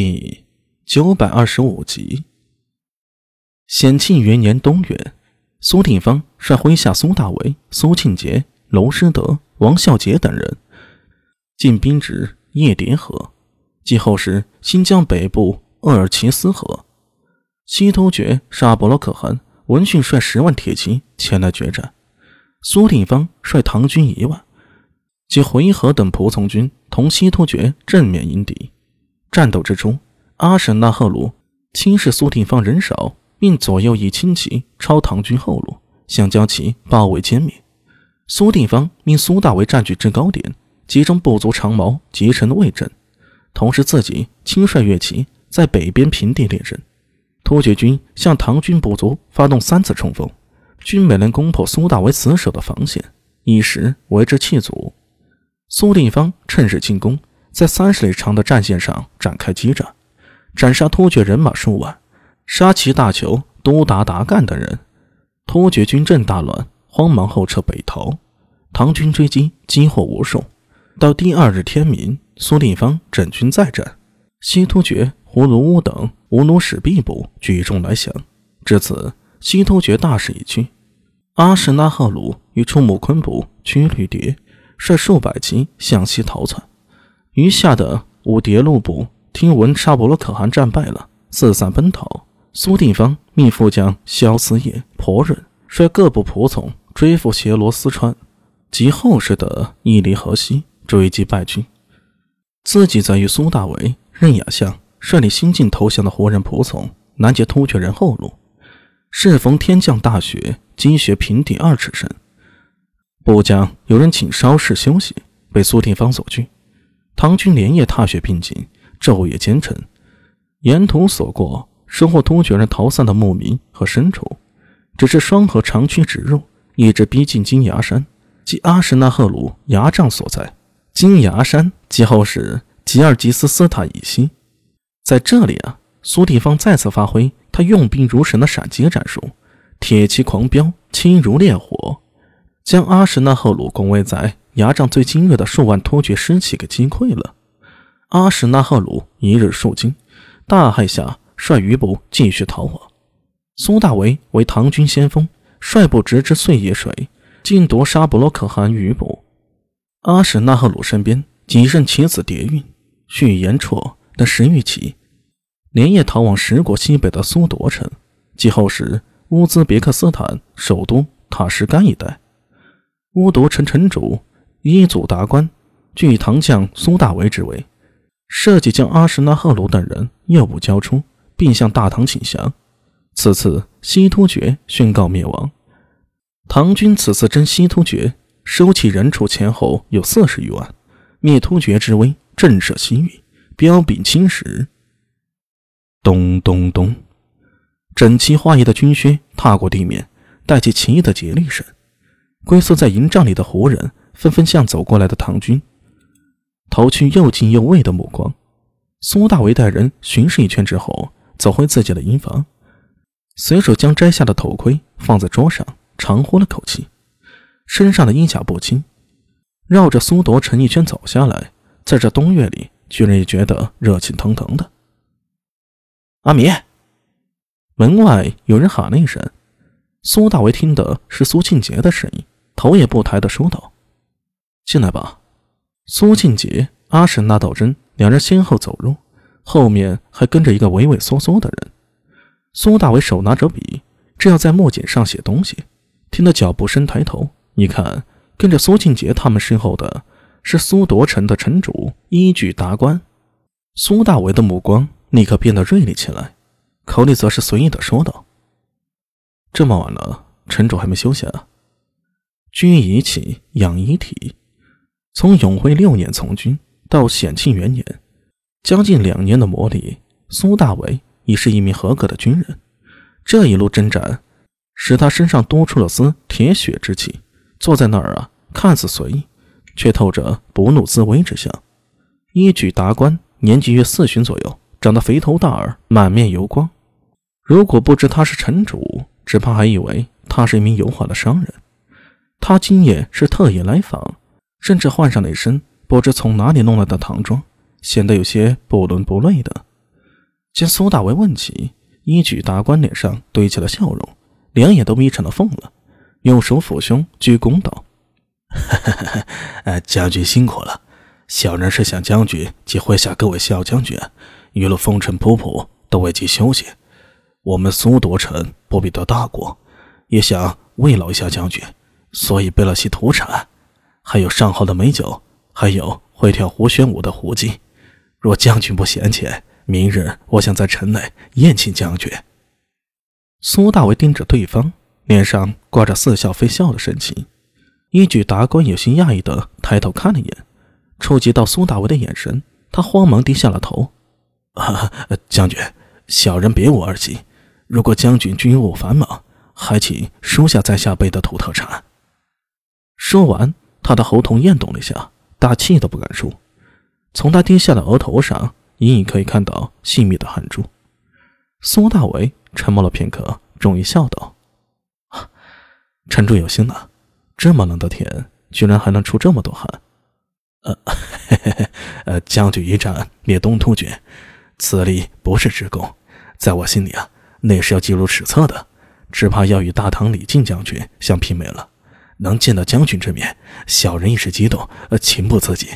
第九百二十五集。显庆元年冬月，苏定方率麾下苏大为、苏庆杰、娄师德、王孝杰等人进兵至叶蝶河，继后是新疆北部鄂尔齐斯河。西突厥沙伯罗可汗闻讯率十万铁骑前来决战，苏定方率唐军一万及回纥等仆从军同西突厥正面迎敌。战斗之中，阿什纳赫鲁轻视苏定方人少，并左右以轻骑抄唐军后路，想将其包围歼灭。苏定方命苏大为占据制高点，集中部族长矛集成的卫阵，同时自己亲率乐骑在北边平地列阵。突厥军向唐军部族发动三次冲锋，均没能攻破苏大为死守的防线，一时为之气阻。苏定方趁势进攻。在三十里长的战线上展开激战，斩杀突厥人马数万，杀其大酋都达达干等人。突厥军阵大乱，慌忙后撤北逃。唐军追击，击获无数。到第二日天明，苏定方整军再战，西突厥胡卢乌等乌努史毕部举众来降。至此，西突厥大势已去。阿什纳赫鲁与出木昆部屈律迭率数百骑向西逃窜。余下的五迭路部听闻沙伯罗可汗战败了，四散奔逃。苏定方命副将萧思业、婆润率各部仆从追赴斜罗斯川，及后世的伊犁河西追击败军。自己则与苏大为、任雅相率领新晋投降的胡人仆从拦截突厥人后路。适逢天降大雪，积雪平地二尺深，部将有人请稍事休息，被苏定方所拒。唐军连夜踏雪并进，昼夜兼程，沿途所过收获突厥人逃散的牧民和牲畜。只是双河长驱直入，一直逼近金牙山，即阿什纳赫鲁牙帐所在。金牙山即后是吉尔吉斯斯坦以西。在这里啊，苏定方再次发挥他用兵如神的闪击战术，铁骑狂飙，轻如烈火，将阿什纳赫鲁攻围在。牙帐最精锐的数万突厥尸气给击溃了。阿史那赫鲁一日受惊，大骇下率余部继续逃亡。苏大为为唐军先锋，率部直至碎叶水，尽夺沙伯罗可汗余部。阿史那赫鲁身边几任其子叠运、续延绰等十余骑，连夜逃往十国西北的苏铎城，即后是乌兹别克斯坦首都塔什干一带。乌铎城城主。伊祖达官，据唐将苏大为之为，设计将阿什纳赫鲁等人诱捕交出，并向大唐请降。此次西突厥宣告灭亡。唐军此次征西突厥，收起人畜前后有四十余万，灭突厥之威震慑西域，彪炳青史。咚咚咚，整齐划一的军靴踏过地面，带起奇异的节律声。龟缩在营帐里的胡人。纷纷向走过来的唐军投去又敬又畏的目光。苏大为带人巡视一圈之后，走回自己的营房，随手将摘下的头盔放在桌上，长呼了口气，身上的衣甲不轻，绕着苏铎城一圈走下来，在这冬月里，居然也觉得热气腾腾的。阿米，门外有人喊了一声，苏大为听的是苏庆杰的声音，头也不抬的说道。进来吧，苏庆杰、阿什纳道真两人先后走入，后面还跟着一个畏畏缩缩的人。苏大伟手拿着笔，正要在墨简上写东西，听到脚步声，抬头一看，跟着苏庆杰他们身后的是苏铎城的城主一举达官。苏大伟的目光立刻变得锐利起来，口里则是随意的说道：“这么晚了，城主还没休息啊？居遗起，养遗体。”从永徽六年从军到显庆元年，将近两年的磨砺，苏大伟已是一名合格的军人。这一路征战，使他身上多出了丝铁血之气。坐在那儿啊，看似随意，却透着不怒自威之相。一举达官，年纪约四旬左右，长得肥头大耳，满面油光。如果不知他是城主，只怕还以为他是一名油滑的商人。他今夜是特意来访。甚至换上了一身不知从哪里弄来的唐装，显得有些不伦不类的。见苏大为问起，一举达官脸上堆起了笑容，两眼都眯成了缝了，用手抚胸，鞠躬道：“将军辛苦了，小人是想将军及麾下各位小将军一路风尘仆仆，都未及休息。我们苏夺城不比得大国，也想慰劳一下将军，所以备了些土产，还有上好的美酒，还有会跳胡旋舞的胡姬。若将军不嫌弃。”明日我想在城内宴请将军。苏大为盯着对方，脸上挂着似笑非笑的神情。一举达官有些讶异的抬头看了一眼，触及到苏大为的眼神，他慌忙低下了头。啊，将军，小人别无二心。如果将军军务繁忙，还请收下在下备的土特产。说完，他的喉头咽动了一下，大气都不敢出。从他低下的额头上。隐隐可以看到细密的汗珠。苏大为沉默了片刻，终于笑道：“城主有心了，这么冷的天，居然还能出这么多汗。呃，嘿嘿嘿，呃，将军一战灭东突厥，此力不是之功，在我心里啊，那是要记入史册的。只怕要与大唐李靖将军相媲美了。能见到将军之面，小人一时激动，呃，情不自禁。”